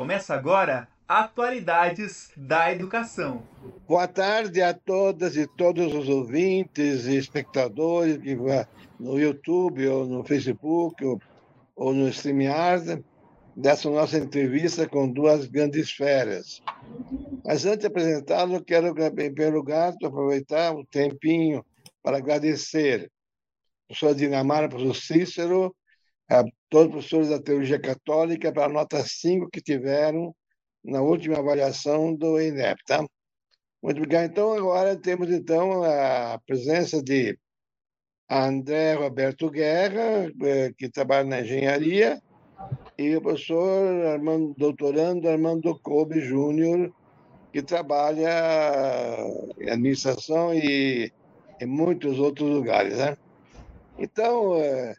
Começa agora Atualidades da Educação. Boa tarde a todas e todos os ouvintes e espectadores que vão no YouTube ou no Facebook ou, ou no StreamYard dessa nossa entrevista com duas grandes feras. Mas antes de apresentá-lo, quero, em primeiro lugar, aproveitar um tempinho para agradecer ao professor Dinamara, professor Cícero, a todos os professores da Teologia Católica para a nota 5 que tiveram na última avaliação do INEP, tá? Muito obrigado. Então, agora temos então a presença de André Roberto Guerra, eh, que trabalha na engenharia, e o professor Armando, doutorando Armando Kobe Júnior, que trabalha em administração e em muitos outros lugares, né? Então, eh,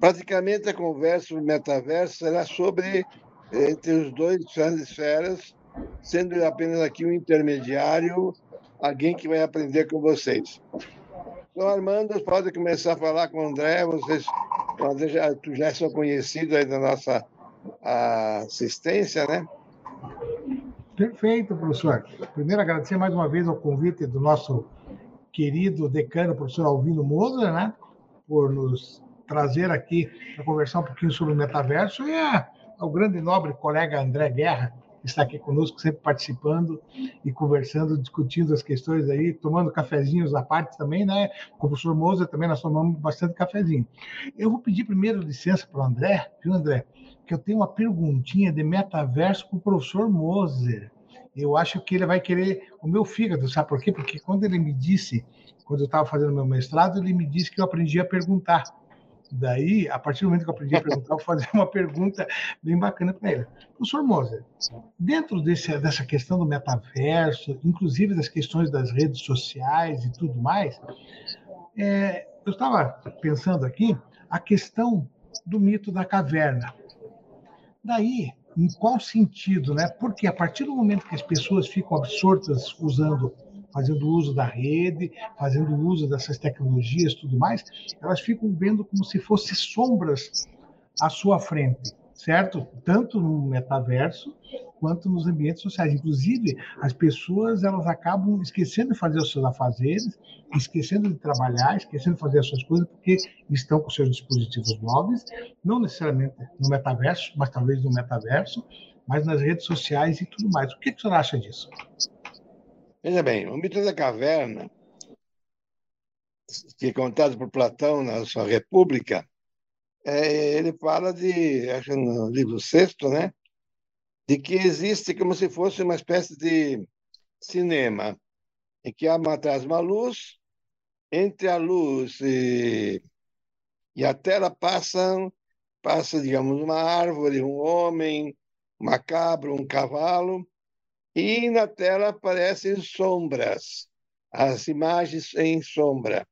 praticamente a conversa sobre metaverso será sobre entre os dois grandes esferas, sendo apenas aqui um intermediário, alguém que vai aprender com vocês. Então, Armando, pode começar a falar com o André. Vocês, já, já são conhecido aí da nossa assistência, né? Perfeito, professor. Primeiro, agradecer mais uma vez ao convite do nosso querido decano, professor Alvino Moser, né? Por nos trazer aqui para conversar um pouquinho sobre o metaverso e a ao grande nobre colega André Guerra, que está aqui conosco, sempre participando e conversando, discutindo as questões aí, tomando cafezinhos à parte também, né? Com o professor Moza também nós tomamos bastante cafezinho. Eu vou pedir primeiro licença para o André, viu, André? Que eu tenho uma perguntinha de metaverso para o professor Moser. Eu acho que ele vai querer o meu fígado, sabe por quê? Porque quando ele me disse, quando eu estava fazendo meu mestrado, ele me disse que eu aprendi a perguntar. Daí, a partir do momento que eu aprendi a perguntar, eu vou fazer uma pergunta bem bacana para ele. Professor Moser, dentro desse, dessa questão do metaverso, inclusive das questões das redes sociais e tudo mais, é, eu estava pensando aqui a questão do mito da caverna. Daí, em qual sentido, né? Porque a partir do momento que as pessoas ficam absortas usando fazendo uso da rede, fazendo uso dessas tecnologias, tudo mais, elas ficam vendo como se fossem sombras à sua frente, certo? Tanto no metaverso quanto nos ambientes sociais. Inclusive, as pessoas elas acabam esquecendo de fazer os seus afazeres, esquecendo de trabalhar, esquecendo de fazer as suas coisas, porque estão com seus dispositivos móveis, não necessariamente no metaverso, mas talvez no metaverso, mas nas redes sociais e tudo mais. O que, que acha disso? Veja bem, o mito da caverna, que é contado por Platão na sua República, é, ele fala de, acho no livro sexto, né, de que existe como se fosse uma espécie de cinema, em que há atrás uma luz, entre a luz e, e a tela passam, passa, digamos, uma árvore, um homem, uma cabra, um cavalo, e na tela aparecem sombras, as imagens em sombra.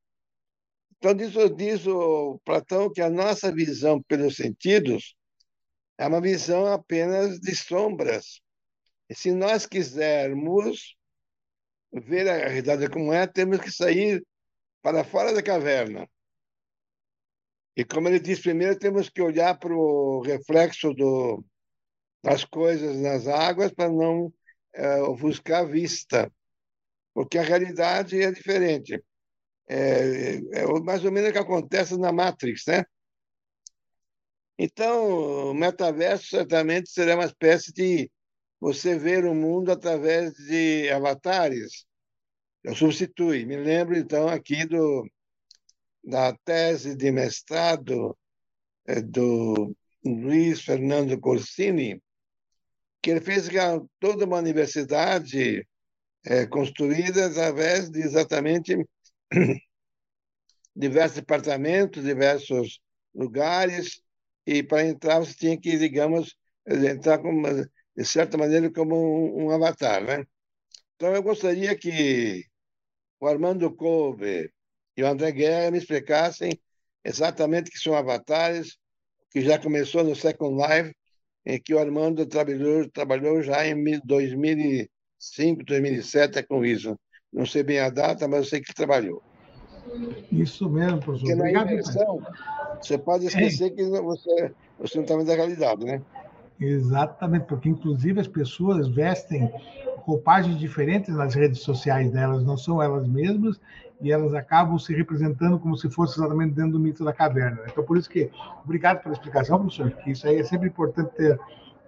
Então, diz, diz o Platão que a nossa visão pelos sentidos é uma visão apenas de sombras. E se nós quisermos ver a realidade como é, temos que sair para fora da caverna. E como ele diz primeiro, temos que olhar para o reflexo do, das coisas nas águas para não é, ofuscar a vista, porque a realidade é diferente. É, é mais ou menos o que acontece na Matrix, né? Então, o metaverso certamente será uma espécie de você ver o mundo através de avatares. Eu substitui. Me lembro, então, aqui do, da tese de mestrado é, do Luiz Fernando Corsini, que ele fez toda uma universidade é, construída através de exatamente diversos departamentos, diversos lugares, e para entrar você tinha que, digamos, entrar como, de certa maneira como um, um avatar, né? Então eu gostaria que o Armando Couve e o André Guerra me explicassem exatamente que são avatares, que já começou no Second Life, em que o Armando trabalhou, trabalhou já em 2005, 2007 é com isso. Não sei bem a data, mas eu sei que trabalhou. Isso mesmo, professor. Porque na imersão, você pode esquecer é. que você, você não está vendo a realidade, né? Exatamente, porque inclusive as pessoas vestem roupagens diferentes nas redes sociais delas, não são elas mesmas, e elas acabam se representando como se fosse exatamente dentro do mito da caverna. Então, por isso que, obrigado pela explicação, professor, que isso aí é sempre importante ter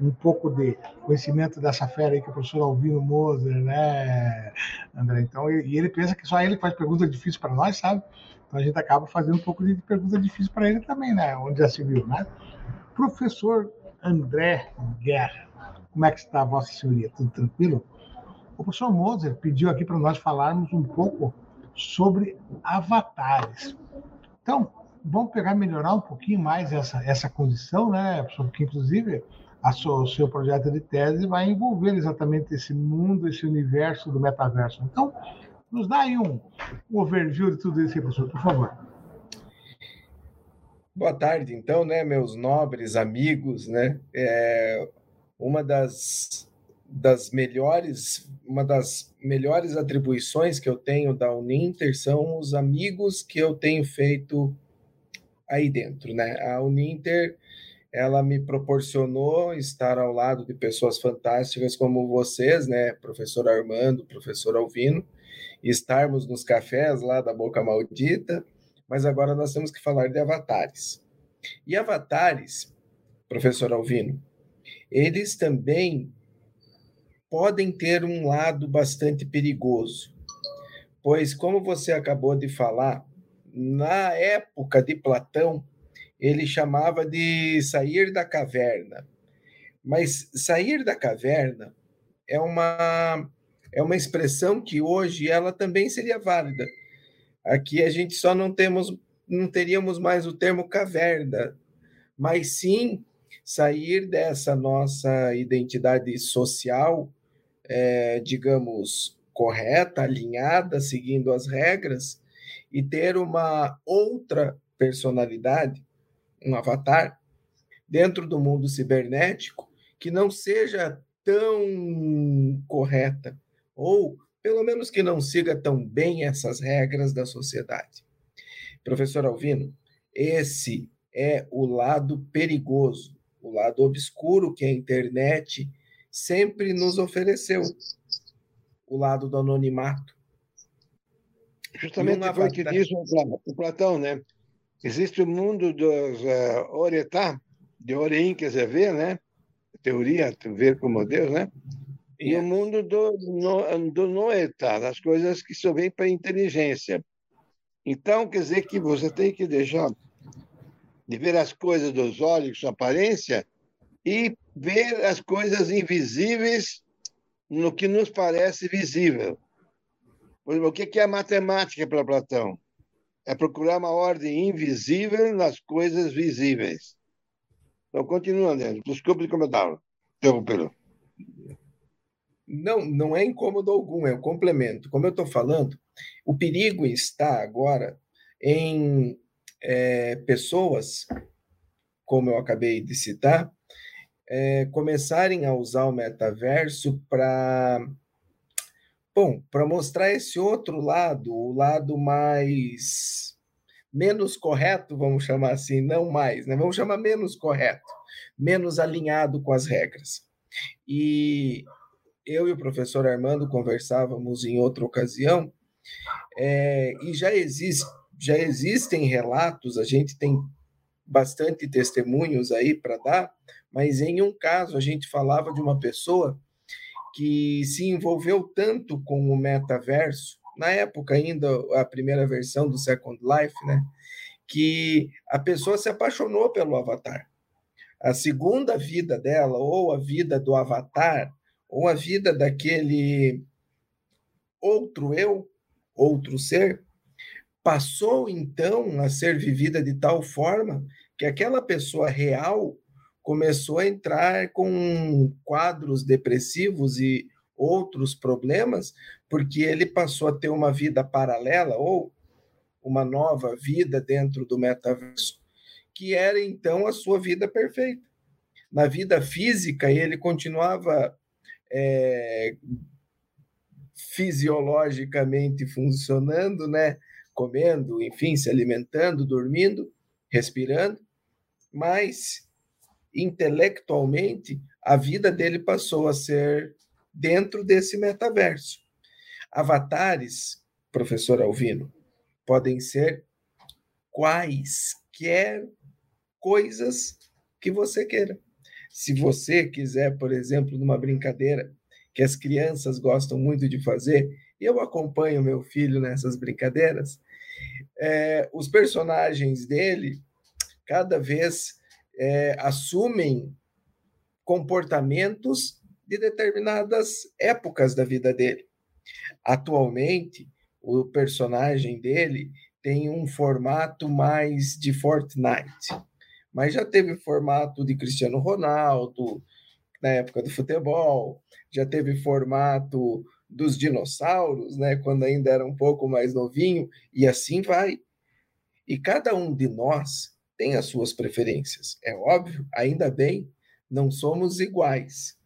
um pouco de conhecimento dessa fera aí que o professor Alvino Moser, né, André? Então, e ele pensa que só ele faz pergunta difícil para nós, sabe? Então a gente acaba fazendo um pouco de pergunta difícil para ele também, né? Onde já se viu, né? Professor André Guerra, como é que está a Vossa Senhoria? Tudo tranquilo? O professor Moser pediu aqui para nós falarmos um pouco sobre avatares. Então, vamos pegar melhorar um pouquinho mais essa, essa condição, né, porque inclusive sua, o seu projeto de tese vai envolver exatamente esse mundo, esse universo do metaverso. Então, nos dá aí um, um overview de tudo isso, professor, por favor. Boa tarde, então, né, meus nobres amigos, né? É, uma das, das melhores, uma das melhores atribuições que eu tenho da Uninter são os amigos que eu tenho feito aí dentro, né? A Uninter ela me proporcionou estar ao lado de pessoas fantásticas como vocês, né, professor Armando, professor Alvino, estarmos nos cafés lá da Boca Maldita, mas agora nós temos que falar de avatares. E avatares, professor Alvino, eles também podem ter um lado bastante perigoso, pois, como você acabou de falar, na época de Platão, ele chamava de sair da caverna. Mas sair da caverna é uma é uma expressão que hoje ela também seria válida. Aqui a gente só não temos não teríamos mais o termo caverna, mas sim sair dessa nossa identidade social, é, digamos, correta, alinhada, seguindo as regras, e ter uma outra personalidade um avatar dentro do mundo cibernético que não seja tão correta, ou pelo menos que não siga tão bem essas regras da sociedade. Professor Alvino, esse é o lado perigoso, o lado obscuro que a internet sempre nos ofereceu, o lado do anonimato. Justamente foi o que disse o Platão, né? Existe o mundo dos uh, Oretá, de Oreim, quer dizer, ver, né? Teoria, ver como Deus, né? E o mundo do, no, do Noetá, das coisas que só vêm para a inteligência. Então, quer dizer que você tem que deixar de ver as coisas dos olhos, sua aparência, e ver as coisas invisíveis no que nos parece visível. Por exemplo, o que é matemática para Platão? é procurar uma ordem invisível nas coisas visíveis. Então, continua, André. Desculpe de comentar. Interrompeu. Não, não é incômodo algum, é um complemento. Como eu estou falando, o perigo está agora em é, pessoas, como eu acabei de citar, é, começarem a usar o metaverso para Bom, para mostrar esse outro lado, o lado mais menos correto, vamos chamar assim, não mais, né? Vamos chamar menos correto, menos alinhado com as regras. E eu e o professor Armando conversávamos em outra ocasião, é, e já, existe, já existem relatos, a gente tem bastante testemunhos aí para dar, mas em um caso a gente falava de uma pessoa que se envolveu tanto com o metaverso, na época ainda a primeira versão do Second Life, né, que a pessoa se apaixonou pelo avatar. A segunda vida dela, ou a vida do avatar, ou a vida daquele outro eu, outro ser, passou então a ser vivida de tal forma que aquela pessoa real começou a entrar com quadros depressivos e outros problemas, porque ele passou a ter uma vida paralela ou uma nova vida dentro do metaverso, que era então a sua vida perfeita. Na vida física, ele continuava é, fisiologicamente funcionando, né? Comendo, enfim, se alimentando, dormindo, respirando, mas intelectualmente, a vida dele passou a ser dentro desse metaverso. Avatares, professor Alvino, podem ser quaisquer coisas que você queira. Se você quiser, por exemplo, numa brincadeira que as crianças gostam muito de fazer, eu acompanho meu filho nessas brincadeiras, é, os personagens dele cada vez é, assumem comportamentos de determinadas épocas da vida dele. Atualmente, o personagem dele tem um formato mais de Fortnite, mas já teve formato de Cristiano Ronaldo na época do futebol, já teve formato dos dinossauros, né, quando ainda era um pouco mais novinho, e assim vai. E cada um de nós tem as suas preferências. É óbvio, ainda bem, não somos iguais,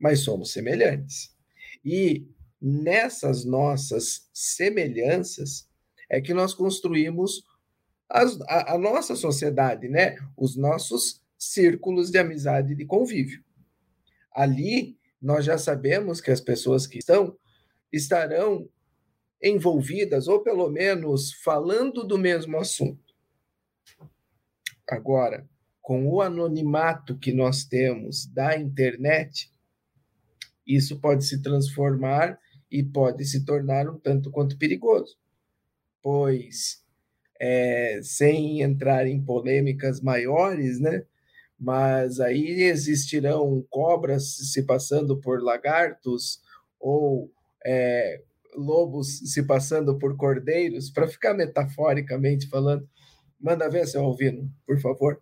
mas somos semelhantes. E nessas nossas semelhanças é que nós construímos as, a, a nossa sociedade, né? Os nossos círculos de amizade e de convívio. Ali nós já sabemos que as pessoas que estão estarão envolvidas, ou pelo menos falando do mesmo assunto. Agora, com o anonimato que nós temos da internet, isso pode se transformar e pode se tornar um tanto quanto perigoso, pois, é, sem entrar em polêmicas maiores, né? Mas aí existirão cobras se passando por lagartos ou é, lobos se passando por cordeiros, para ficar metaforicamente falando. Manda ver, seu Alvino, por favor.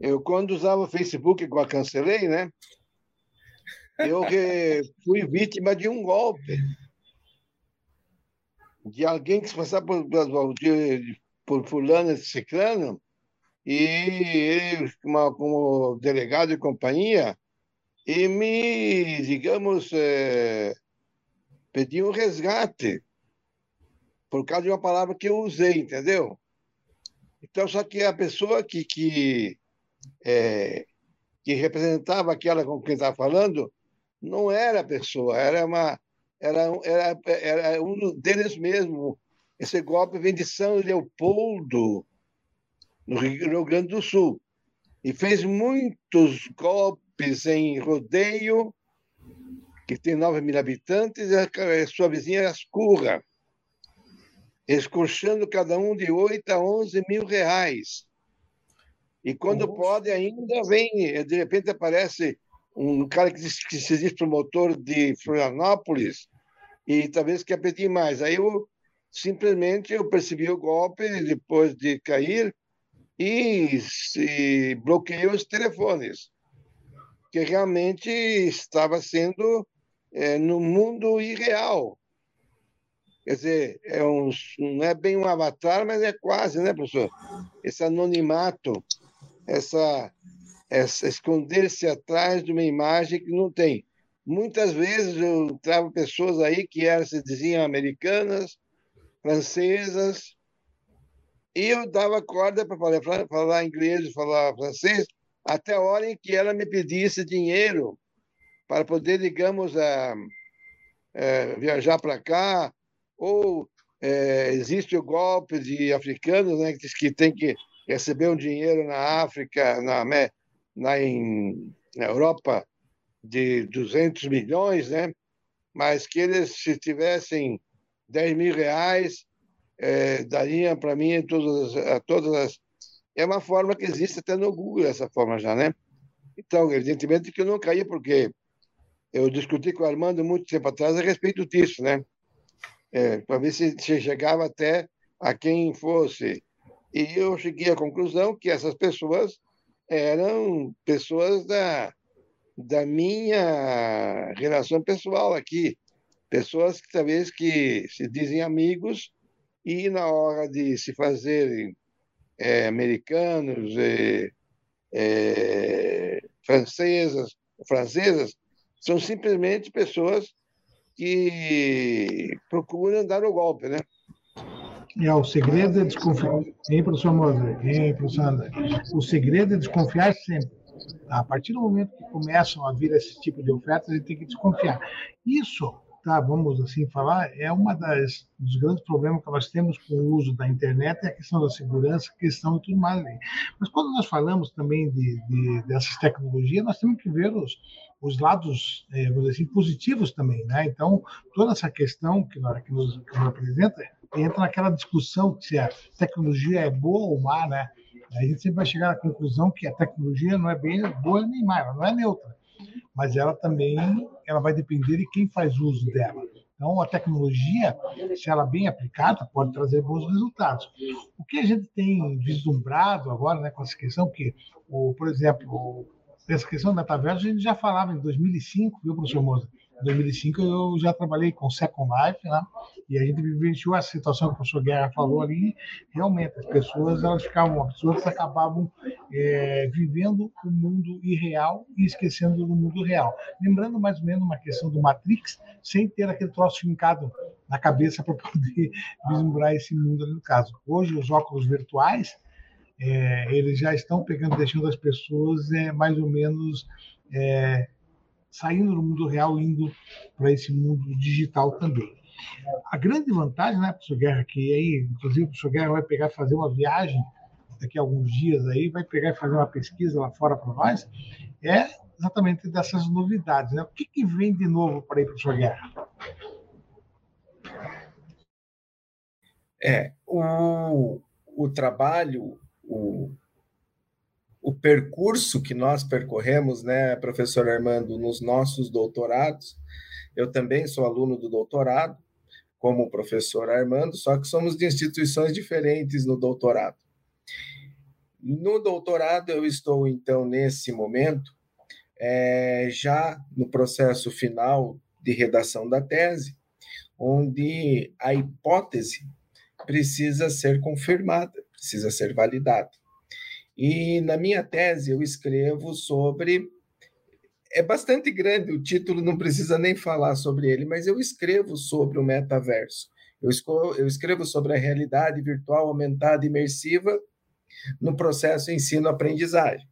Eu, quando usava o Facebook, eu cancelei, né? Eu fui vítima de um golpe. De alguém que se passava por, por, fulano e ciclano, e ele, como, delegado de companhia, e me, digamos, é, pediu um resgate por causa de uma palavra que eu usei, entendeu? Então, só que a pessoa que, que é, que representava aquela com quem estava falando, não era a pessoa, era uma era, era, era um deles mesmo. Esse golpe vem de São Leopoldo, no Rio Grande do Sul, e fez muitos golpes em Rodeio, que tem 9 mil habitantes, e a sua vizinha era Ascurra, cada um de 8 a 11 mil reais. E quando pode, ainda vem, de repente aparece um cara que, diz, que se diz promotor de Florianópolis e talvez quer pedir mais. Aí eu simplesmente eu percebi o golpe depois de cair e se bloqueei os telefones, que realmente estava sendo é, no mundo irreal. Quer dizer, é um, não é bem um avatar, mas é quase, né, professor? Esse anonimato essa, essa esconder-se atrás de uma imagem que não tem. Muitas vezes eu entrava pessoas aí que eram, se diziam americanas, francesas, e eu dava corda para falar, falar inglês falar francês, até a hora em que ela me pedisse dinheiro para poder, digamos, é, viajar para cá, ou é, existe o golpe de africanos né, que, que tem que recebeu um dinheiro na África, na, na, em, na Europa, de 200 milhões, né? mas que eles, se tivessem 10 mil reais, é, dariam para mim todas, todas as. É uma forma que existe até no Google, essa forma já, né? Então, evidentemente que eu não caí, porque eu discuti com o Armando muito tempo atrás a respeito disso, né? É, para ver se, se chegava até a quem fosse e eu cheguei à conclusão que essas pessoas eram pessoas da, da minha relação pessoal aqui, pessoas que talvez que se dizem amigos e na hora de se fazerem é, americanos, é, é, francesas, francesas, são simplesmente pessoas que procuram dar o golpe, né? É, o segredo é desconfiar. Hein, professor Moser? Hein, professor André? O segredo é desconfiar sempre. A partir do momento que começam a vir esse tipo de ofertas, a gente tem que desconfiar. Isso, tá, vamos assim falar, é uma das dos grandes problemas que nós temos com o uso da internet, é a questão da segurança, questão de tudo mais. Mas quando nós falamos também de, de dessas tecnologias, nós temos que ver os, os lados, é, vamos dizer assim, positivos também, né? Então, toda essa questão que, nós, que, nos, que nos apresenta entra naquela discussão se a tecnologia é boa ou má, né? A gente sempre vai chegar à conclusão que a tecnologia não é bem boa nem má, ela não é neutra, mas ela também ela vai depender de quem faz uso dela. Então, a tecnologia, se ela bem aplicada, pode trazer bons resultados. O que a gente tem vislumbrado agora, né, com essa questão, que, o, por exemplo, essa questão do metaverso, a gente já falava em 2005, viu, professor Moza? Em 2005 eu já trabalhei com Second Life, né? E a gente vivenciou essa situação que o professor Guerra falou ali. Realmente, as pessoas elas ficavam, as pessoas acabavam é, vivendo o mundo irreal e esquecendo do mundo real. Lembrando mais ou menos uma questão do Matrix, sem ter aquele troço fincado na cabeça para poder vislumbrar esse mundo ali no caso. Hoje, os óculos virtuais, é, eles já estão pegando, deixando as pessoas é, mais ou menos é, saindo do mundo real, indo para esse mundo digital também. A grande vantagem, né, professor Guerra, que aí, inclusive, o professor Guerra vai pegar e fazer uma viagem daqui a alguns dias aí, vai pegar e fazer uma pesquisa lá fora para nós, é exatamente dessas novidades. Né? O que, que vem de novo para aí, professor Guerra? É, o, o trabalho, o, o percurso que nós percorremos, né, professor Armando, nos nossos doutorados. Eu também sou aluno do doutorado, como o professor Armando, só que somos de instituições diferentes no doutorado. No doutorado, eu estou, então, nesse momento, é, já no processo final de redação da tese, onde a hipótese precisa ser confirmada, precisa ser validada. E na minha tese eu escrevo sobre. É bastante grande, o título não precisa nem falar sobre ele, mas eu escrevo sobre o metaverso. Eu escrevo, sobre a realidade virtual aumentada imersiva no processo ensino-aprendizagem.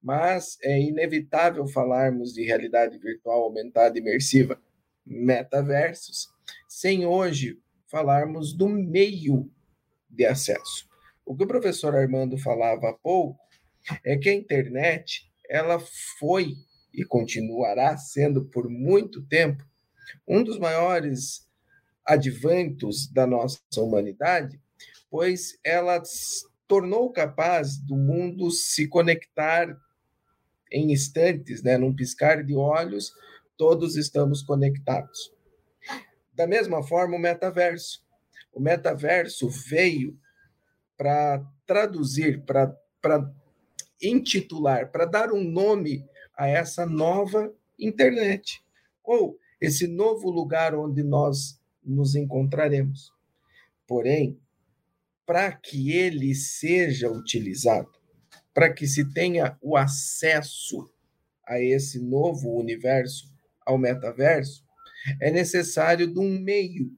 Mas é inevitável falarmos de realidade virtual aumentada imersiva, metaversos, sem hoje falarmos do meio de acesso. O que o professor Armando falava há pouco é que a internet ela foi e continuará sendo por muito tempo um dos maiores adventos da nossa humanidade, pois ela tornou capaz do mundo se conectar em instantes, né, num piscar de olhos, todos estamos conectados. Da mesma forma, o metaverso. O metaverso veio para traduzir, para intitular, para dar um nome a essa nova internet, ou esse novo lugar onde nós nos encontraremos. Porém, para que ele seja utilizado, para que se tenha o acesso a esse novo universo, ao metaverso, é necessário de um meio.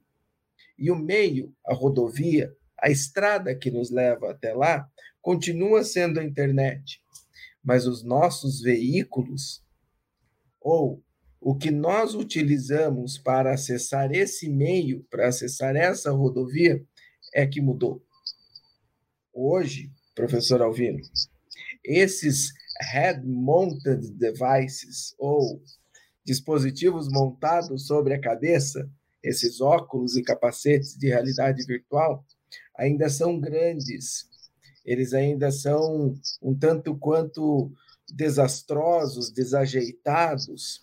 E o meio, a rodovia, a estrada que nos leva até lá continua sendo a internet, mas os nossos veículos, ou o que nós utilizamos para acessar esse meio, para acessar essa rodovia, é que mudou. Hoje, professor Alvino, esses head-mounted devices, ou dispositivos montados sobre a cabeça, esses óculos e capacetes de realidade virtual, ainda são grandes, eles ainda são um tanto quanto desastrosos, desajeitados,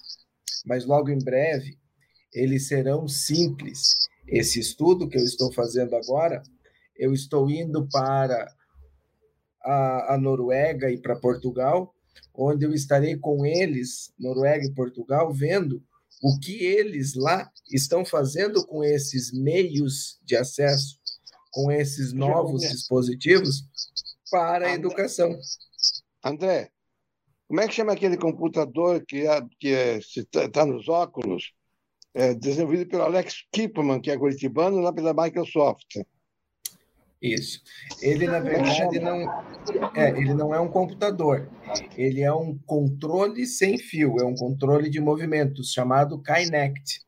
mas logo em breve eles serão simples. Esse estudo que eu estou fazendo agora, eu estou indo para a, a Noruega e para Portugal, onde eu estarei com eles, Noruega e Portugal, vendo o que eles lá estão fazendo com esses meios de acesso com esses novos dispositivos para a educação. André, como é que chama aquele computador que é, que está é, tá nos óculos é, desenvolvido pelo Alex Kipman, que é curitibano, lá pela Microsoft. Isso. Ele, na verdade, não é, ele não é um computador. Ele é um controle sem fio, é um controle de movimentos chamado Kinect.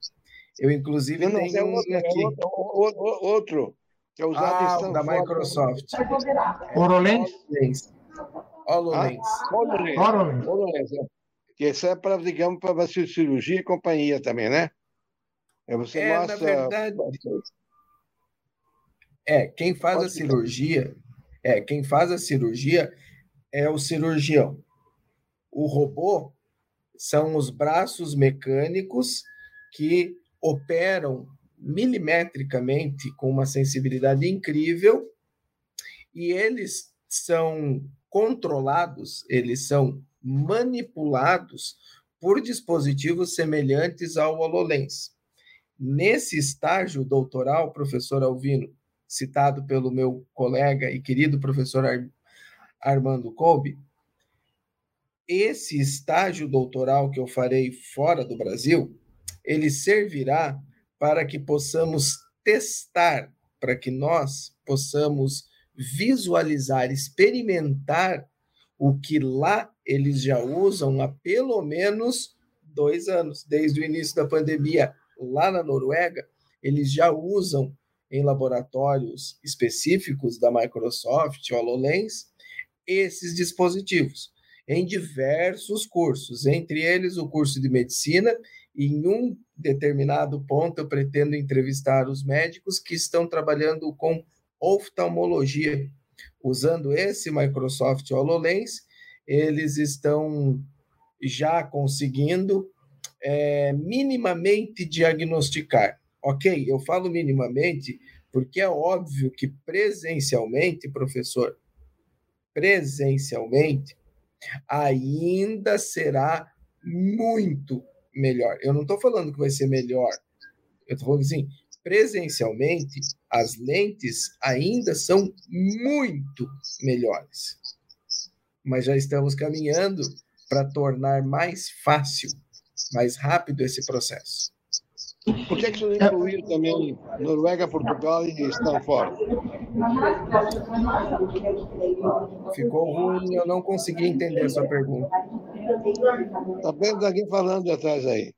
Eu, inclusive, não, tenho é outro, um aqui. É outro, outro, que é usado ah, da Microsoft. HoloLens? HoloLens. HoloLens. HoloLens. Que isso é para, digamos, para cirurgia e companhia também, né? É, você é mostra... na verdade... É, quem faz Pode a cirurgia, é, quem faz a cirurgia é o cirurgião. O robô são os braços mecânicos que operam milimetricamente com uma sensibilidade incrível e eles são controlados, eles são manipulados por dispositivos semelhantes ao HoloLens. Nesse estágio doutoral, professor Alvino, citado pelo meu colega e querido professor Ar Armando Kolbe, esse estágio doutoral que eu farei fora do Brasil, ele servirá para que possamos testar, para que nós possamos visualizar, experimentar o que lá eles já usam há pelo menos dois anos, desde o início da pandemia, lá na Noruega, eles já usam em laboratórios específicos da Microsoft, HoloLens, esses dispositivos em diversos cursos, entre eles o curso de medicina, em um determinado ponto eu pretendo entrevistar os médicos que estão trabalhando com oftalmologia. Usando esse Microsoft HoloLens, eles estão já conseguindo é, minimamente diagnosticar Ok, eu falo minimamente porque é óbvio que presencialmente, professor, presencialmente, ainda será muito melhor. Eu não estou falando que vai ser melhor. Eu estou falando assim, presencialmente, as lentes ainda são muito melhores. Mas já estamos caminhando para tornar mais fácil, mais rápido esse processo. Por que, que você não incluiu também Noruega, Portugal e Stanford? Ficou ruim, eu não consegui entender a sua pergunta. Está vendo alguém falando atrás aí?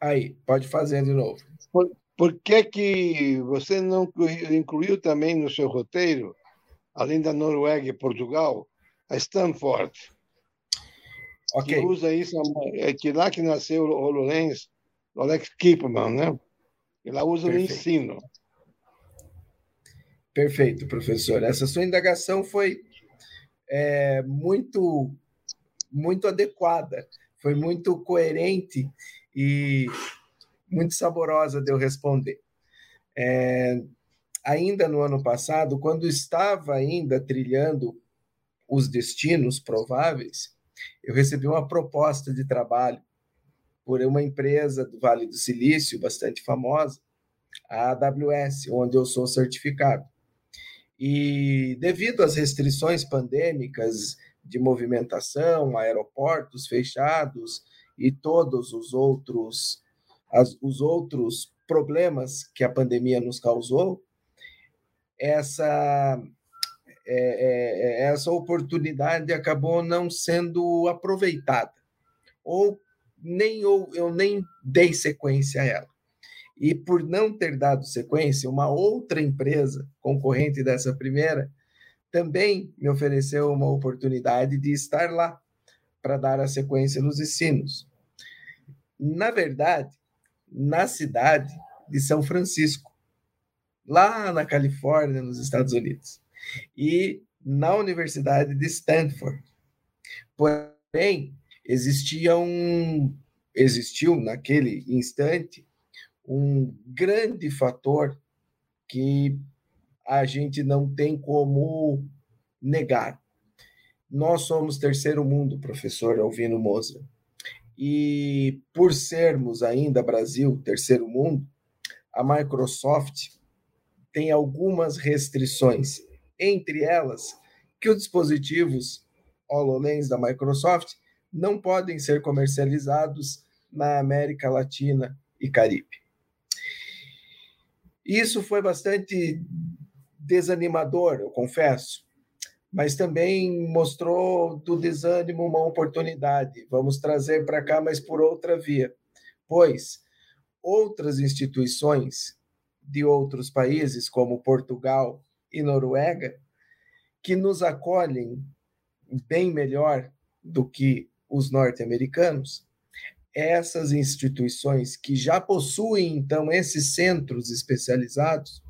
Aí, pode fazer de novo. Por, por que, que você não incluiu também no seu roteiro, além da Noruega e Portugal, a Stanford? Ok. Que usa isso, é que lá que nasceu o HoloLens Alex Kipman, né? Ela usa Perfeito. no ensino. Perfeito, professor. Essa sua indagação foi é, muito, muito adequada, foi muito coerente e muito saborosa de eu responder. É, ainda no ano passado, quando estava ainda trilhando os destinos prováveis, eu recebi uma proposta de trabalho por uma empresa do Vale do Silício, bastante famosa, a AWS, onde eu sou certificado. E devido às restrições pandêmicas de movimentação, aeroportos fechados e todos os outros, as, os outros problemas que a pandemia nos causou, essa, é, é, essa oportunidade acabou não sendo aproveitada, ou nem eu, eu nem dei sequência a ela. E por não ter dado sequência, uma outra empresa concorrente dessa primeira também me ofereceu uma oportunidade de estar lá para dar a sequência nos ensinos. Na verdade, na cidade de São Francisco, lá na Califórnia, nos Estados Unidos, e na Universidade de Stanford. Porém, existia um existiu naquele instante um grande fator que a gente não tem como negar. Nós somos terceiro mundo, professor Alvino Moza. E por sermos ainda Brasil, terceiro mundo, a Microsoft tem algumas restrições, entre elas que os dispositivos HoloLens da Microsoft não podem ser comercializados na América Latina e Caribe. Isso foi bastante desanimador, eu confesso, mas também mostrou do desânimo uma oportunidade. Vamos trazer para cá, mas por outra via, pois outras instituições de outros países, como Portugal e Noruega, que nos acolhem bem melhor do que os norte-americanos, essas instituições que já possuem, então, esses centros especializados,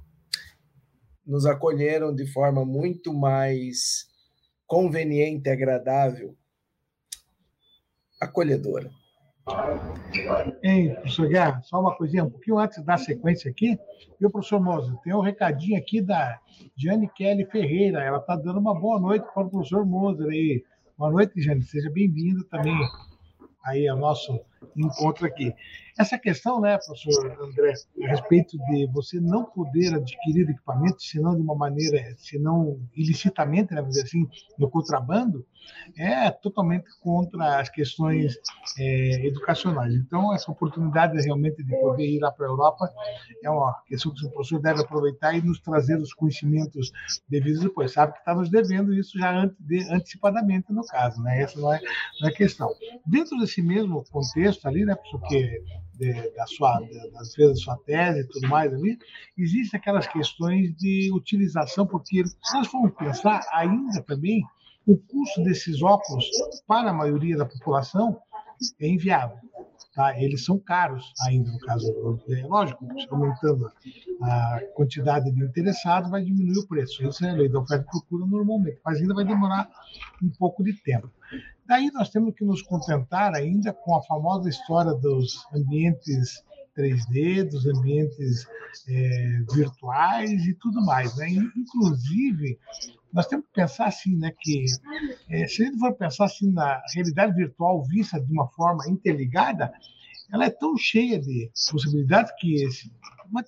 nos acolheram de forma muito mais conveniente, agradável, acolhedora. Ei, professor Guerra, só uma coisinha, um pouquinho antes da sequência aqui, e o professor Moser, tem um recadinho aqui da Jane Kelly Ferreira, ela está dando uma boa noite para o professor Moser aí. Boa noite, Jane, seja bem-vindo também aí ao nosso encontro aqui. Essa questão, né, professor André, a respeito de você não poder adquirir equipamento, senão de uma maneira, senão ilicitamente, né, vamos dizer assim, no contrabando, é totalmente contra as questões é, educacionais. Então, essa oportunidade realmente de poder ir lá para a Europa é uma questão que o professor deve aproveitar e nos trazer os conhecimentos devidos depois. Sabe que está nos devendo isso já antecipadamente, no caso, né? Essa não é, não é questão. Dentro desse mesmo contexto ali, né, professor, que de, da sua da defesa da sua tese e tudo mais ali, existem aquelas questões de utilização, porque se nós formos pensar ainda também, o custo desses óculos para a maioria da população é inviável. Tá? Eles são caros ainda, no caso. É lógico, aumentando a quantidade de interessados, vai diminuir o preço. Isso é a lei da oferta e procura normalmente, mas ainda vai demorar um pouco de tempo. Daí nós temos que nos contentar ainda com a famosa história dos ambientes 3D, dos ambientes é, virtuais e tudo mais. Né? Inclusive, nós temos que pensar assim, né, que é, se a gente for pensar assim na realidade virtual vista de uma forma interligada, ela é tão cheia de possibilidades que esse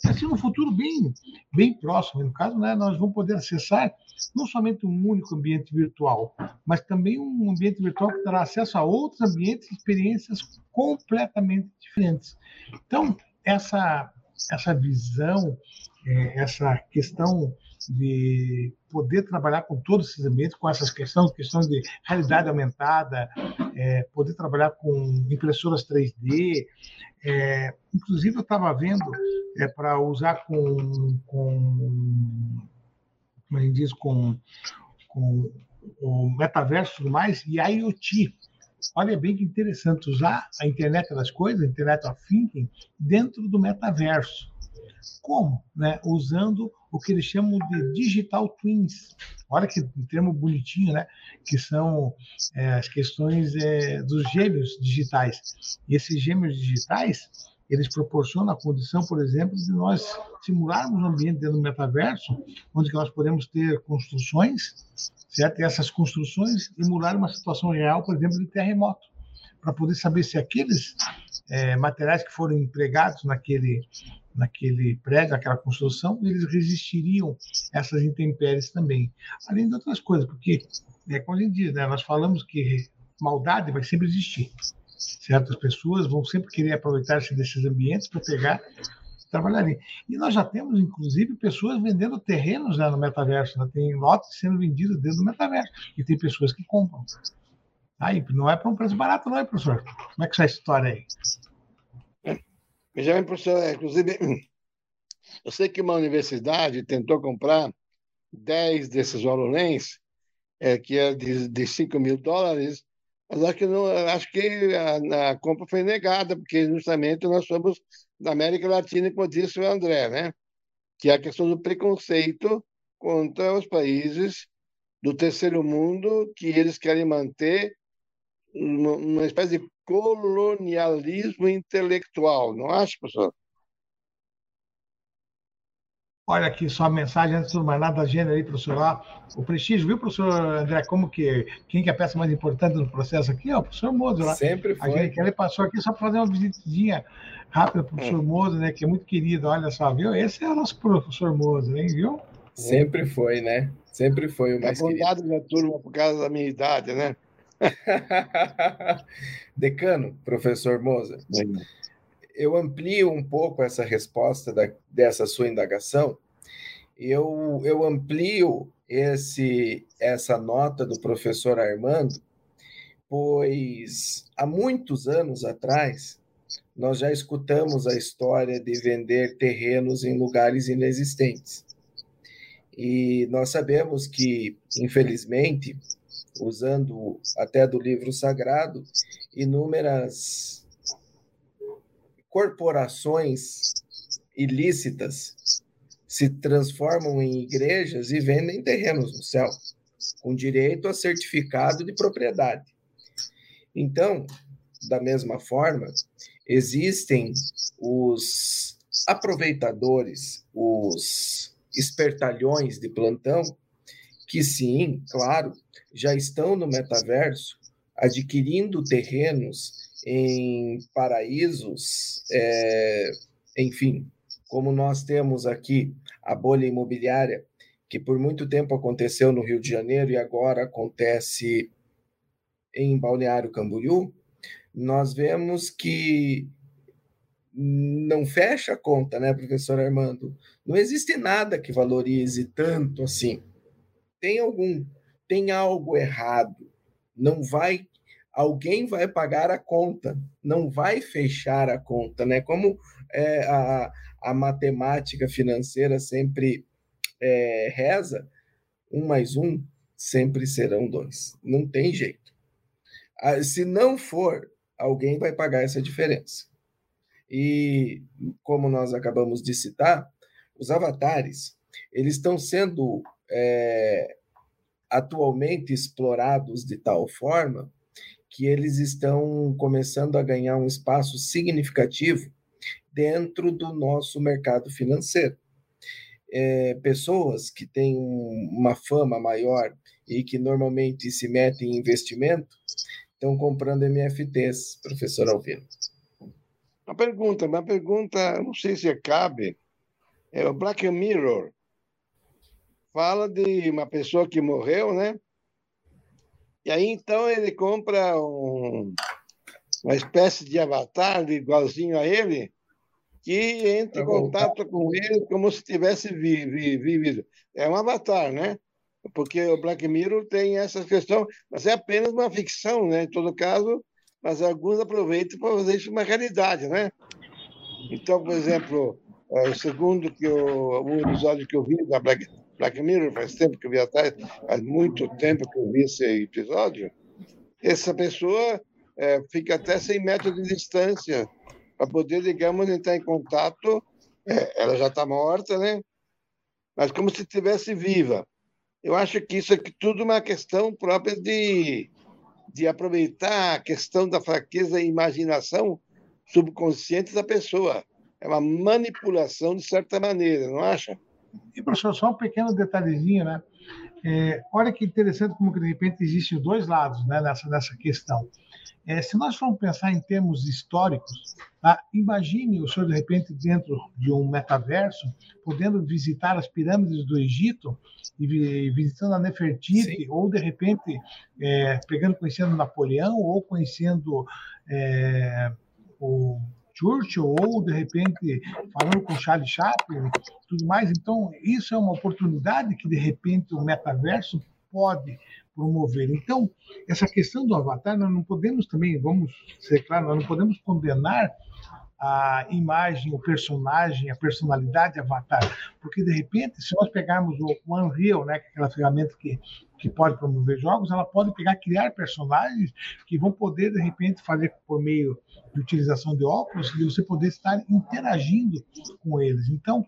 ter assim um futuro bem, bem próximo. No caso, né, nós vamos poder acessar não somente um único ambiente virtual, mas também um ambiente virtual que terá acesso a outros ambientes e experiências completamente diferentes. Então, essa, essa visão, é, essa questão de poder trabalhar com todos esses ambientes, com essas questões, questões de realidade aumentada, é, poder trabalhar com impressoras 3D. É, inclusive, eu estava vendo é, para usar com, com, como a gente diz, com, com o metaverso e tudo mais, e IoT. Olha bem que interessante usar a internet das coisas, a internet of thinking, dentro do metaverso. Como? Né? Usando o que eles chamam de digital twins. Olha que termo bonitinho, né? Que são é, as questões é, dos gêmeos digitais. E esses gêmeos digitais, eles proporcionam a condição, por exemplo, de nós simularmos um ambiente dentro do metaverso, onde nós podemos ter construções, certo? E essas construções emular uma situação real, por exemplo, de terremoto, para poder saber se aqueles é, materiais que foram empregados naquele naquele prédio, naquela construção, eles resistiriam essas intempéries também. Além de outras coisas, porque, é, como a gente diz, né, nós falamos que maldade vai sempre existir. Certas pessoas vão sempre querer aproveitar-se desses ambientes para pegar trabalhar ali. E nós já temos, inclusive, pessoas vendendo terrenos né, no metaverso. Né? Tem lotes sendo vendidos dentro do metaverso. E tem pessoas que compram. Aí, não é para um preço barato, não é, professor? Como é que está essa história aí? É, inclusive, eu sei que uma universidade tentou comprar 10 desses HoloLens, é, que é de, de 5 mil dólares, mas acho que, não, acho que a, a, compra foi negada, porque justamente nós somos da América Latina, como disse o André, né? que é a questão do preconceito contra os países do terceiro mundo, que eles querem manter uma, uma espécie de colonialismo intelectual, não acha, professor? Olha aqui só a mensagem, antes de mais nada, da gênero aí, professor. Lá, o prestígio, viu, professor André, como que, quem que é a peça mais importante do processo aqui? É o professor Mozo lá. Sempre foi. A gente, ele passou aqui só para fazer uma visitadinha rápida para o professor. Mozo, né, que é muito querido, olha só, viu? Esse é o nosso professor Mozo, hein, viu? Sempre foi, né? Sempre foi o mais é querido. da turma por causa da minha idade, né? Decano, professor Moza, eu amplio um pouco essa resposta da, dessa sua indagação. Eu, eu amplio esse, essa nota do professor Armando, pois há muitos anos atrás nós já escutamos a história de vender terrenos em lugares inexistentes. E nós sabemos que, infelizmente, usando até do livro sagrado, inúmeras corporações ilícitas se transformam em igrejas e vendem terrenos no céu, com direito a certificado de propriedade. Então, da mesma forma, existem os aproveitadores, os espertalhões de plantão, que sim, claro, já estão no metaverso adquirindo terrenos em paraísos, é, enfim, como nós temos aqui a bolha imobiliária, que por muito tempo aconteceu no Rio de Janeiro e agora acontece em Balneário Camboriú, nós vemos que não fecha a conta, né, professor Armando? Não existe nada que valorize tanto assim. Tem algum, tem algo errado. Não vai, alguém vai pagar a conta, não vai fechar a conta, né? Como é, a, a matemática financeira sempre é, reza, um mais um sempre serão dois. Não tem jeito. Ah, se não for, alguém vai pagar essa diferença. E como nós acabamos de citar, os avatares eles estão sendo é, atualmente explorados de tal forma que eles estão começando a ganhar um espaço significativo dentro do nosso mercado financeiro. É, pessoas que têm uma fama maior e que normalmente se metem em investimento estão comprando MFTs, professor Alvino. Uma pergunta, uma pergunta, não sei se cabe. É o Black Mirror. Fala de uma pessoa que morreu, né? E aí então ele compra um, uma espécie de avatar igualzinho a ele, que entra em contato com ele como se tivesse vivido. É um avatar, né? Porque o Black Mirror tem essa questão, mas é apenas uma ficção, né? Em todo caso, mas alguns aproveitam para fazer isso uma realidade, né? Então, por exemplo, é, o segundo que eu, o episódio que eu vi da Black, Black Mirror, faz tempo que eu vi atrás, faz muito tempo que eu vi esse episódio, essa pessoa é, fica até 100 metros de distância para poder, digamos, entrar em contato. É, ela já está morta, né? Mas como se estivesse viva. Eu acho que isso aqui tudo é uma questão própria de de aproveitar a questão da fraqueza e imaginação subconsciente da pessoa. É uma manipulação de certa maneira, não acha? E, professor, só um pequeno detalhezinho, né? É, olha que interessante como que, de repente, existem dois lados né, nessa, nessa questão. É, se nós formos pensar em termos históricos, tá? imagine o senhor, de repente, dentro de um metaverso, podendo visitar as pirâmides do Egito e visitando a Nefertiti, Sim. ou, de repente, é, pegando, conhecendo Napoleão, ou conhecendo é, o Churchill, ou, de repente, falando com Charlie Chaplin, tudo mais. Então, isso é uma oportunidade que, de repente, o metaverso pode promover. Então, essa questão do avatar, nós não podemos também, vamos ser claros, nós não podemos condenar a imagem, o personagem, a personalidade avatar, porque de repente, se nós pegarmos o Unreal, né, é aquela ferramenta que, que pode promover jogos, ela pode pegar, criar personagens que vão poder de repente fazer por meio de utilização de óculos, de você poder estar interagindo com eles. Então,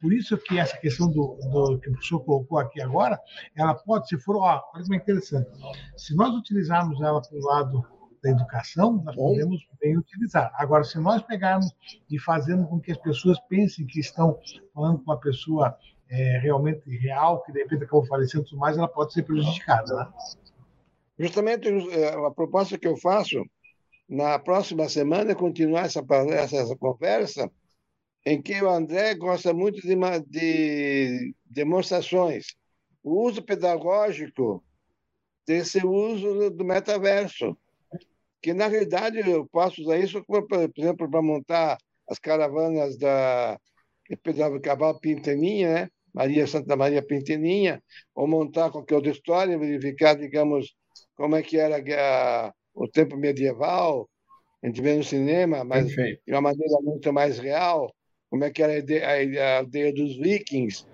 por isso que essa questão do, do, que o professor colocou aqui agora, ela pode, se for, ó, olha como é interessante. Se nós utilizarmos ela para o lado da educação, nós podemos bem utilizar. Agora, se nós pegarmos e fazermos com que as pessoas pensem que estão falando com uma pessoa é, realmente real, que de repente acabou falecendo tudo mais, ela pode ser prejudicada. Né? Justamente é, a proposta que eu faço na próxima semana é continuar essa, essa, essa conversa em que o André gosta muito de, de demonstrações. O uso pedagógico desse uso do metaverso. Que na realidade eu posso usar isso, por exemplo, para montar as caravanas da Pedro Cabral Pinteninha, né? Maria Santa Maria Pinteninha, ou montar qualquer outra história, verificar, digamos, como é que era a, o tempo medieval, a gente vê no cinema, mas Perfeito. de uma maneira muito mais real, como é que era a aldeia dos vikings,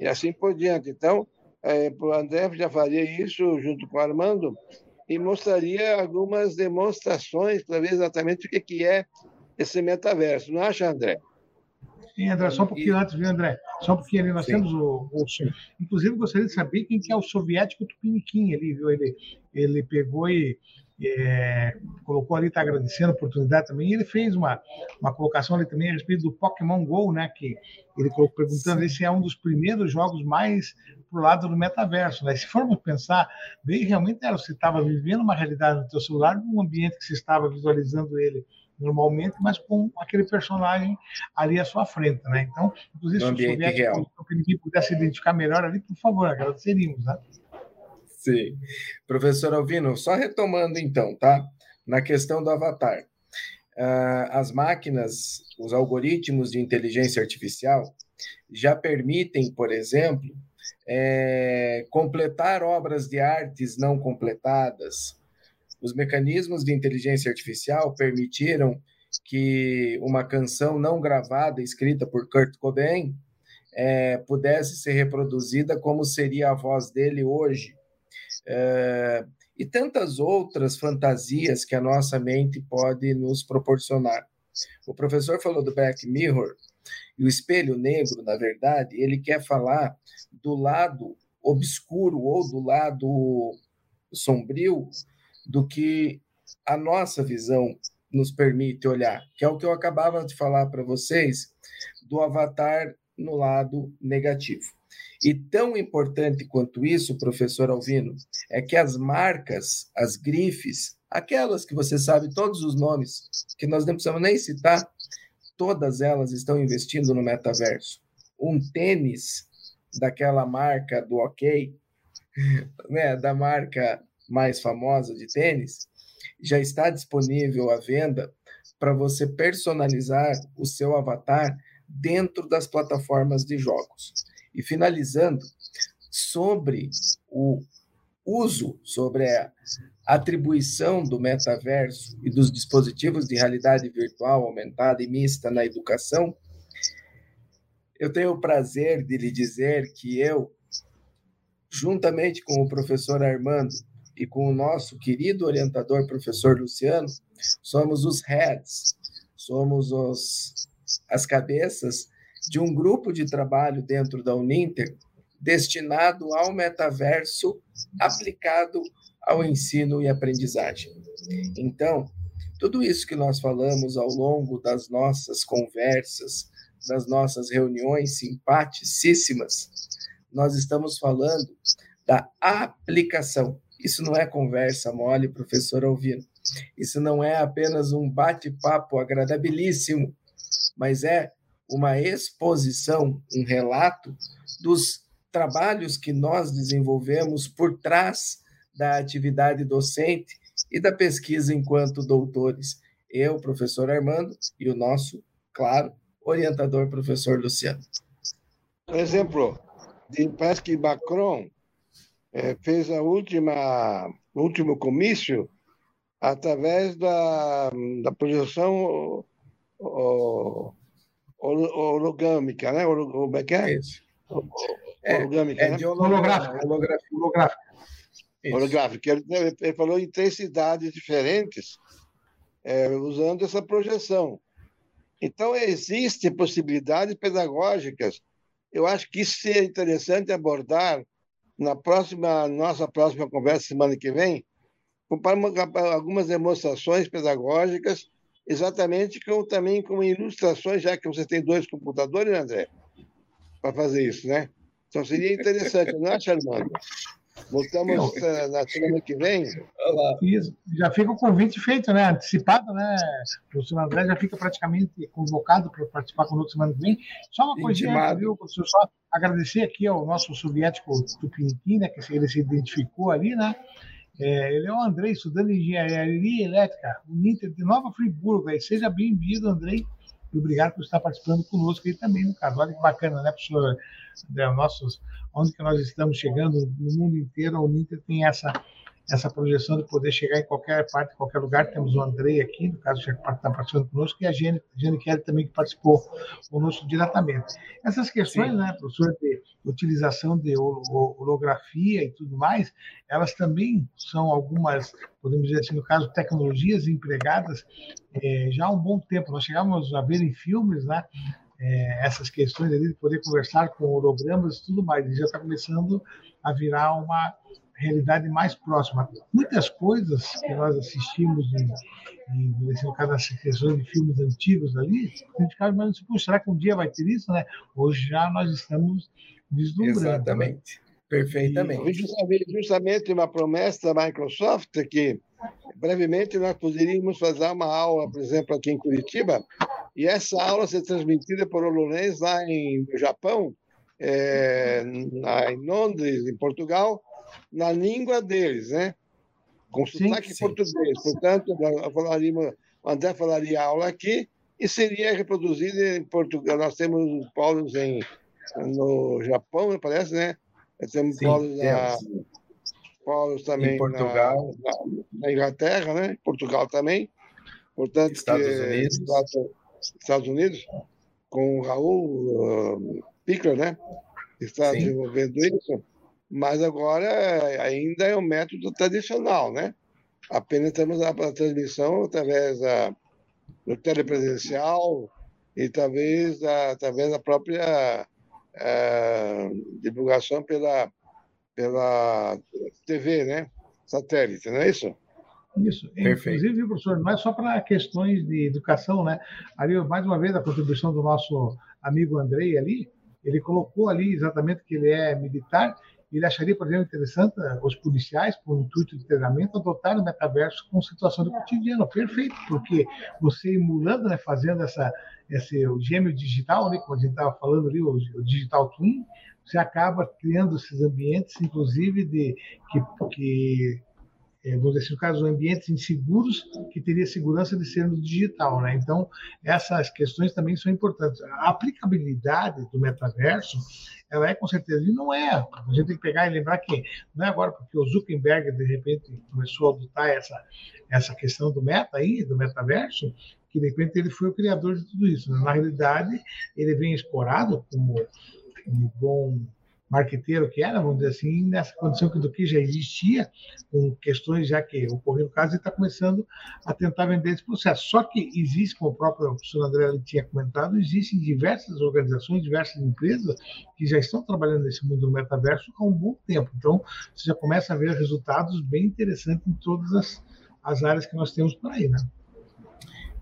e assim por diante. Então, é, o André já faria isso junto com o Armando, e mostraria algumas demonstrações para ver exatamente o que, que é esse metaverso. Não acha, André? Sim, André, só um pouquinho antes, viu, André? Só um pouquinho ali, nós Sim. temos o, o, Inclusive, gostaria de saber quem que é o soviético Tupiniquim ali, viu? Ele, ele pegou e é, colocou ali, está agradecendo a oportunidade também. E ele fez uma, uma colocação ali também a respeito do Pokémon GO, né? Que ele colocou perguntando se é um dos primeiros jogos mais para o lado do metaverso. Né? Se formos pensar, bem, realmente era, você estava vivendo uma realidade no teu celular, num ambiente que você estava visualizando ele normalmente, mas com aquele personagem ali à sua frente, né? Então, inclusive, se o soviético, que ninguém pudesse identificar melhor ali, por favor, agradeceríamos, né? Sim. Professor Alvino, só retomando então, tá? Na questão do avatar. Uh, as máquinas, os algoritmos de inteligência artificial já permitem, por exemplo, é, completar obras de artes não completadas. Os mecanismos de inteligência artificial permitiram que uma canção não gravada, escrita por Kurt Cobain, é, pudesse ser reproduzida como seria a voz dele hoje é, e tantas outras fantasias que a nossa mente pode nos proporcionar. O professor falou do Black Mirror, e o espelho negro, na verdade, ele quer falar do lado obscuro ou do lado sombrio do que a nossa visão nos permite olhar, que é o que eu acabava de falar para vocês do avatar no lado negativo. E tão importante quanto isso, professor Alvino, é que as marcas, as grifes, aquelas que você sabe todos os nomes, que nós não precisamos nem citar, todas elas estão investindo no metaverso. Um tênis daquela marca do OK, né, da marca mais famosa de tênis, já está disponível à venda para você personalizar o seu avatar dentro das plataformas de jogos. E finalizando, sobre o uso, sobre a atribuição do metaverso e dos dispositivos de realidade virtual aumentada e mista na educação, eu tenho o prazer de lhe dizer que eu, juntamente com o professor Armando e com o nosso querido orientador, professor Luciano, somos os heads, somos os, as cabeças de um grupo de trabalho dentro da Uninter destinado ao metaverso aplicado ao ensino e aprendizagem. Então, tudo isso que nós falamos ao longo das nossas conversas, das nossas reuniões simpaticíssimas, nós estamos falando da aplicação. Isso não é conversa mole, professor Alvino. Isso não é apenas um bate-papo agradabilíssimo, mas é uma exposição, um relato dos trabalhos que nós desenvolvemos por trás da atividade docente e da pesquisa enquanto doutores. Eu, professor Armando, e o nosso, claro, orientador, professor Luciano. Por exemplo, parece que Macron é, fez a última, o último comício através da, da projeção hologâmica, né? Como é que é? Isso. Hologâmica, é, né? de holográfica. Holográfica. holográfica. holográfica. Ele, ele, falou em três cidades diferentes, é, usando essa projeção. Então, existem possibilidades pedagógicas. Eu acho que isso seria interessante abordar na próxima nossa próxima conversa semana que vem, com algumas demonstrações pedagógicas exatamente com, também com ilustrações, já que você tem dois computadores, André, para fazer isso, né? Então seria interessante, não acha, Armando? Voltamos uh, na semana que vem. Isso. Já fica o convite feito, né? Antecipado, né? O professor André já fica praticamente convocado para participar conosco semana que vem. Só uma coisinha, viu, professor? Só agradecer aqui ao nosso soviético Tupiniquim, né? Que ele se identificou ali, né? É, ele é o Andrei, estudando engenharia elétrica, o Ninter de Nova Friburgo. Aí. Seja bem-vindo, Andrei, e obrigado por estar participando conosco aí também no caso. Olha que bacana, né, professor? Nossos, onde que nós estamos chegando no mundo inteiro, o Ninter tem essa essa projeção de poder chegar em qualquer parte, em qualquer lugar. Temos o Andrei aqui, no caso, que está participando conosco, e a Jane, Jane Kelly também, que participou conosco diretamente. Essas questões, Sim. né, professor, de utilização de holografia e tudo mais, elas também são algumas, podemos dizer assim, no caso, tecnologias empregadas é, já há um bom tempo. Nós chegamos a ver em filmes, né, é, essas questões ali de poder conversar com hologramas e tudo mais. E já está começando a virar uma realidade mais próxima. Muitas coisas que nós assistimos em, em no caso das questões de filmes antigos ali, a gente ficava imaginando, assim, será que um dia vai ter isso, né? Hoje já nós estamos vislumbrando. Né? Exatamente. Né? Perfeitamente. E, justamente uma promessa da Microsoft que brevemente nós poderíamos fazer uma aula, por exemplo, aqui em Curitiba, e essa aula ser transmitida por HoloLens lá em, no Japão, é, na, em Londres, em Portugal, na língua deles, né? Com sim, sotaque sim. português. Portanto, falaria, o André falaria aula aqui e seria reproduzido em Portugal. Nós temos polos em, no Japão, me parece, né? Temos sim, polos, na, polos também em Portugal. Na, na, na, Inglaterra, né? Portugal também. Portanto, Estados que, Unidos. Estados Unidos, com o Raul uh, Pickler, né? Está desenvolvendo isso mas agora ainda é um método tradicional, né? Apenas temos a, transmissão através da, do telepresencial e talvez a, através da própria é, divulgação pela, pela TV, né? Satélite, não é isso? Isso. Perfeito. Inclusive, professor, não é só para questões de educação, né? Ali, mais uma vez, a contribuição do nosso amigo Andrei ali, ele colocou ali exatamente que ele é militar ele acharia, por exemplo, interessante eh, os policiais, por intuito de treinamento, adotarem o metaverso com situação do cotidiano. Perfeito, porque você emulando, né, fazendo essa, esse o gêmeo digital, né, como a gente estava falando ali, o, o, digital twin, você acaba criando esses ambientes, inclusive, de que, que é, vamos dizer no caso, ambientes inseguros que teria segurança de ser no digital. Né? Então, essas questões também são importantes. A aplicabilidade do metaverso, ela é com certeza, e não é, a gente tem que pegar e lembrar que não é agora porque o Zuckerberg, de repente, começou a adotar essa, essa questão do meta aí, do metaverso, que de repente ele foi o criador de tudo isso. Né? Na realidade, ele vem explorado como um bom marqueteiro que era, vamos dizer assim, nessa condição que do que já existia, com questões já que ocorreram no caso, e está começando a tentar vender esse processo. Só que existe, como o próprio professor André tinha comentado, existem diversas organizações, diversas empresas que já estão trabalhando nesse mundo do metaverso há um bom tempo. Então, você já começa a ver resultados bem interessantes em todas as, as áreas que nós temos por aí, né?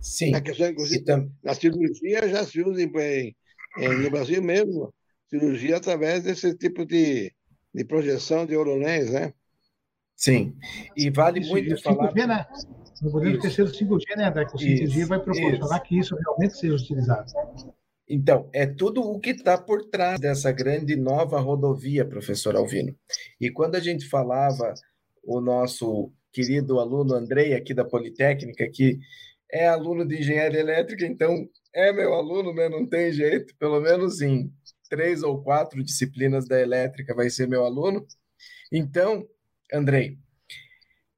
Sim. A questão, inclusive, na cirurgia já se usa em, em, no Brasil mesmo cirurgia através desse tipo de, de projeção de HoloLens, né? Sim, e vale isso, muito falar... 5G, né? Não podemos esquecer do 5G, né? Que o 5G isso, vai proporcionar isso. que isso realmente seja utilizado. Então, é tudo o que está por trás dessa grande nova rodovia, professor Alvino. E quando a gente falava, o nosso querido aluno Andrei, aqui da Politécnica, que é aluno de engenharia elétrica, então é meu aluno, né? Não tem jeito, pelo menos em três ou quatro disciplinas da elétrica vai ser meu aluno. Então, Andrei,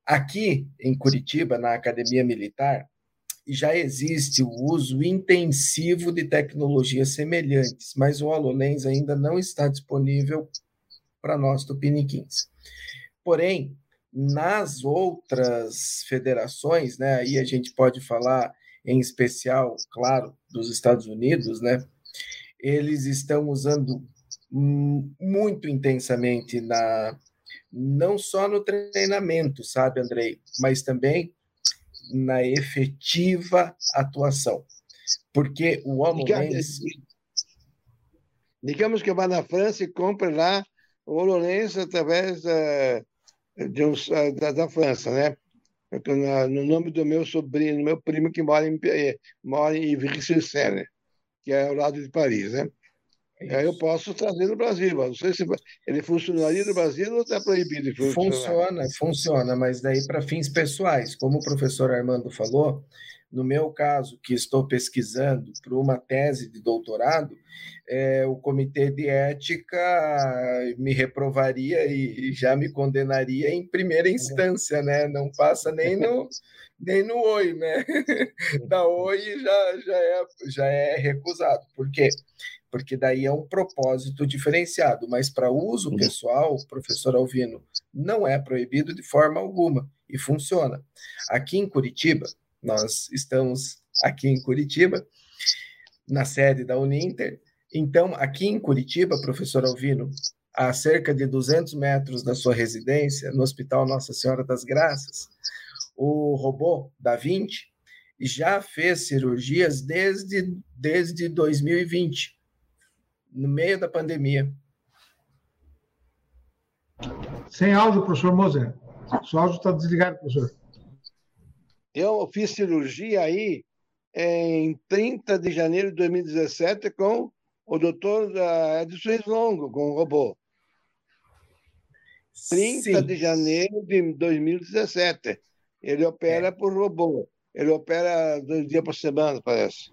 aqui em Curitiba, na Academia Militar, já existe o uso intensivo de tecnologias semelhantes, mas o HoloLens ainda não está disponível para nós tupiniquins. Porém, nas outras federações, né, aí a gente pode falar em especial, claro, dos Estados Unidos, né, eles estão usando muito intensamente na não só no treinamento, sabe, Andrei, mas também na efetiva atuação. Porque o HoloLens... Digamos que vai na França e compra lá o HoloLens através da, de um, da, da França, né? No nome do meu sobrinho, do meu primo que mora em, mora em Ivry-sur-Seine que é ao lado de Paris, né? Aí eu posso trazer no Brasil. Não sei se ele funcionaria no Brasil ou está proibido de funcionar. Funciona, funciona, mas daí para fins pessoais. Como o professor Armando falou, no meu caso, que estou pesquisando para uma tese de doutorado, é, o comitê de ética me reprovaria e já me condenaria em primeira instância, né? Não passa nem no, nem no oi, né? Da oi já, já, é, já é recusado. Por quê? Porque daí é um propósito diferenciado, mas para uso uhum. pessoal, professor Alvino, não é proibido de forma alguma e funciona. Aqui em Curitiba, nós estamos aqui em Curitiba, na sede da Uninter. Então, aqui em Curitiba, professor Alvino, a cerca de 200 metros da sua residência, no Hospital Nossa Senhora das Graças, o robô da 20 já fez cirurgias desde, desde 2020, no meio da pandemia. Sem áudio, professor Moser. Seu áudio está desligado, professor. Eu fiz cirurgia aí em 30 de janeiro de 2017 com o doutor Edson Longo, com o robô. 30 Sim. de janeiro de 2017. Ele opera é. por robô. Ele opera dois dias por semana, parece.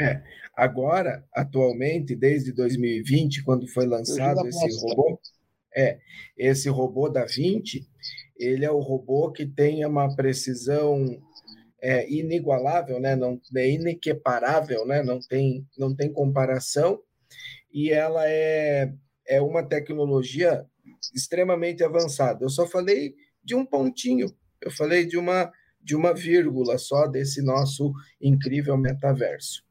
É. Agora, atualmente, desde 2020, quando foi lançado esse robô, é, esse robô da 20, ele é o robô que tem uma precisão é inigualável, né? Não é inequiparável, né? Não tem não tem comparação e ela é é uma tecnologia extremamente avançada. Eu só falei de um pontinho, eu falei de uma de uma vírgula só desse nosso incrível metaverso.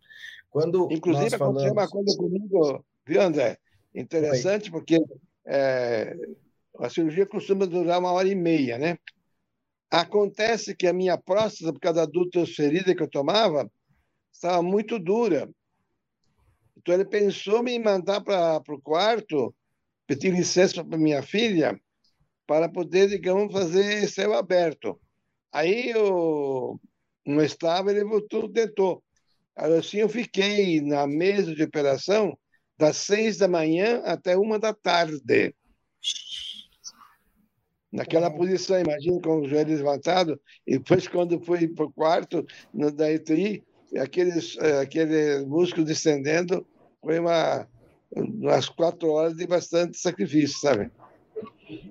Quando Inclusive, falamos... aconteceu uma coisa comigo, viu, André? Interessante, Oi. porque é, a cirurgia costuma durar uma hora e meia, né? Acontece que a minha próstata, por causa da dutoferida que eu tomava, estava muito dura. Então ele pensou em me mandar para o quarto, pedir licença para minha filha, para poder, digamos, fazer céu aberto. Aí eu não estava, ele voltou, tentou. Assim eu fiquei na mesa de operação das seis da manhã até uma da tarde naquela posição, imagina com os joelhos levantados, e depois quando fui para o quarto, no, da ETI, aqueles, eh, aqueles músculos descendendo, foi uma, umas quatro horas de bastante sacrifício, sabe?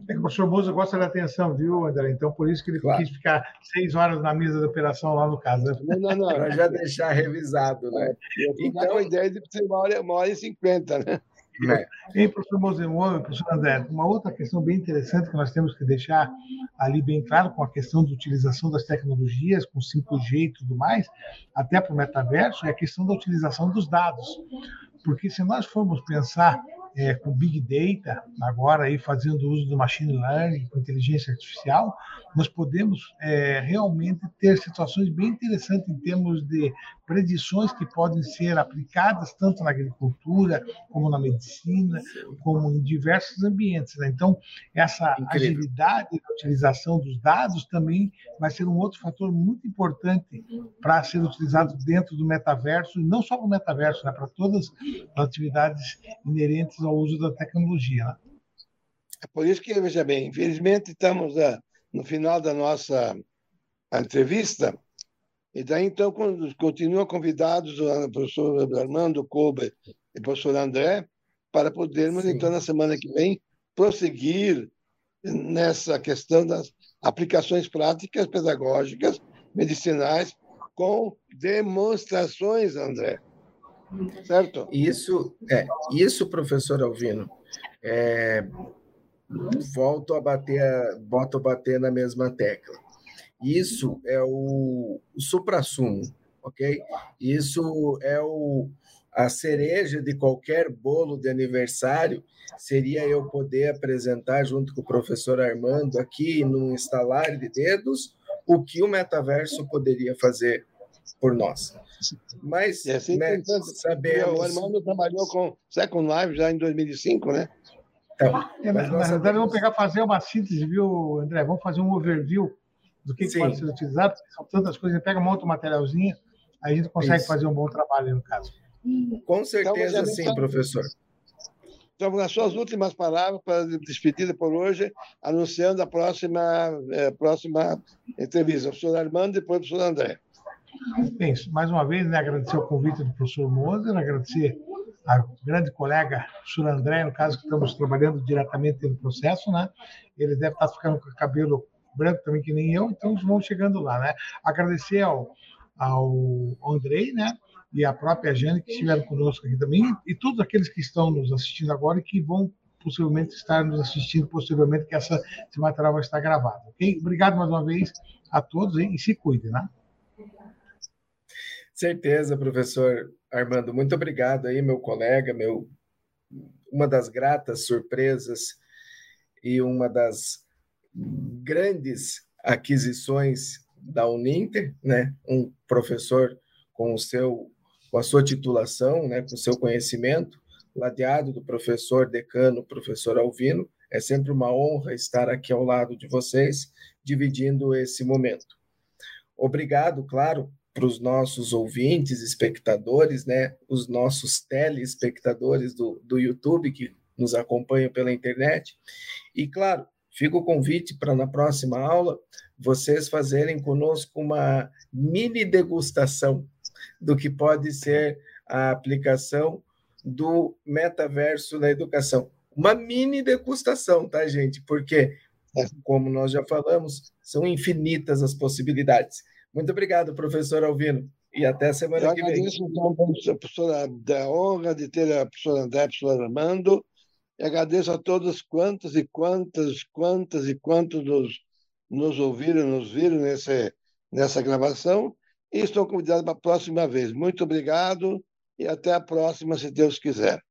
É que o professor Moza gosta da atenção, viu, André? Então, por isso que ele claro. quis ficar seis horas na mesa da operação lá no caso. Né? Não, não, não. Para já deixar revisado, né? Eu então... com a ideia de ser uma hora, uma hora e cinquenta, né? É. E, professor Mozemon, professor André, uma outra questão bem interessante que nós temos que deixar ali bem claro com a questão da utilização das tecnologias, com 5G e tudo mais, até para o metaverso, é a questão da utilização dos dados. Porque se nós formos pensar é, com Big Data, agora aí fazendo uso do Machine Learning, com inteligência artificial, nós podemos é, realmente ter situações bem interessantes em termos de predições que podem ser aplicadas tanto na agricultura, como na medicina, como em diversos ambientes. Né? Então, essa Incrível. agilidade na utilização dos dados também vai ser um outro fator muito importante para ser utilizado dentro do metaverso, não só para o metaverso, né? para todas as atividades inerentes ao uso da tecnologia. Né? É por isso que, veja bem, infelizmente estamos ah, no final da nossa entrevista, e daí, então, continuam convidados o professor Armando Kober e o professor André para podermos, Sim. então, na semana que vem, prosseguir nessa questão das aplicações práticas, pedagógicas, medicinais, com demonstrações, André. Certo? Isso, é, isso professor Alvino, é, volto a bater, volto a bater na mesma tecla isso é o, o supra-sumo, ok? Isso é o, a cereja de qualquer bolo de aniversário seria eu poder apresentar junto com o professor Armando aqui no instalar de dedos o que o metaverso poderia fazer por nós. Mas é assim, né, sabemos... O Armando trabalhou com Second Life já em 2005, né? Então, é, mas, mas sabemos... vamos pegar fazer uma síntese, viu, André? Vamos fazer um overview do que, que pode ser utilizado, porque são tantas coisas, pega, monta um materialzinho, aí a gente consegue Isso. fazer um bom trabalho no caso. Com certeza então, sim, professor. Então, as suas últimas palavras para despedida por hoje, anunciando a próxima, é, próxima entrevista. O professor Armando e depois o professor André. Bem, mais uma vez, né, agradecer o convite do professor Moser, agradecer a grande colega, o professor André, no caso, que estamos trabalhando diretamente no processo, né? Ele deve estar ficando com o cabelo branco também, que nem eu, então vamos chegando lá, né? Agradecer ao, ao Andrei, né? E a própria Jane, que estiveram conosco aqui também, e todos aqueles que estão nos assistindo agora e que vão possivelmente estar nos assistindo posteriormente, que essa, esse material vai estar gravado, ok? Obrigado mais uma vez a todos hein? e se cuidem, né? Certeza, professor Armando. Muito obrigado aí, meu colega, meu uma das gratas surpresas e uma das grandes aquisições da Uninter, né? Um professor com o seu com a sua titulação, né, com o seu conhecimento, ladeado do professor decano, professor Alvino. É sempre uma honra estar aqui ao lado de vocês, dividindo esse momento. Obrigado, claro, para os nossos ouvintes, espectadores, né, os nossos telespectadores do, do YouTube que nos acompanham pela internet. E, claro, fica o convite para na próxima aula vocês fazerem conosco uma mini degustação do que pode ser a aplicação do metaverso na educação. Uma mini degustação, tá, gente? Porque, como nós já falamos, são infinitas as possibilidades. Muito obrigado, professor Alvino, e até a semana Eu que vem. agradeço, então, a professora, da honra de ter a professora André, a professora Armando, e agradeço a todos quantos e quantas, quantas e quantos nos, nos ouviram, nos viram nesse, nessa gravação, e estou convidado para a próxima vez. Muito obrigado e até a próxima, se Deus quiser.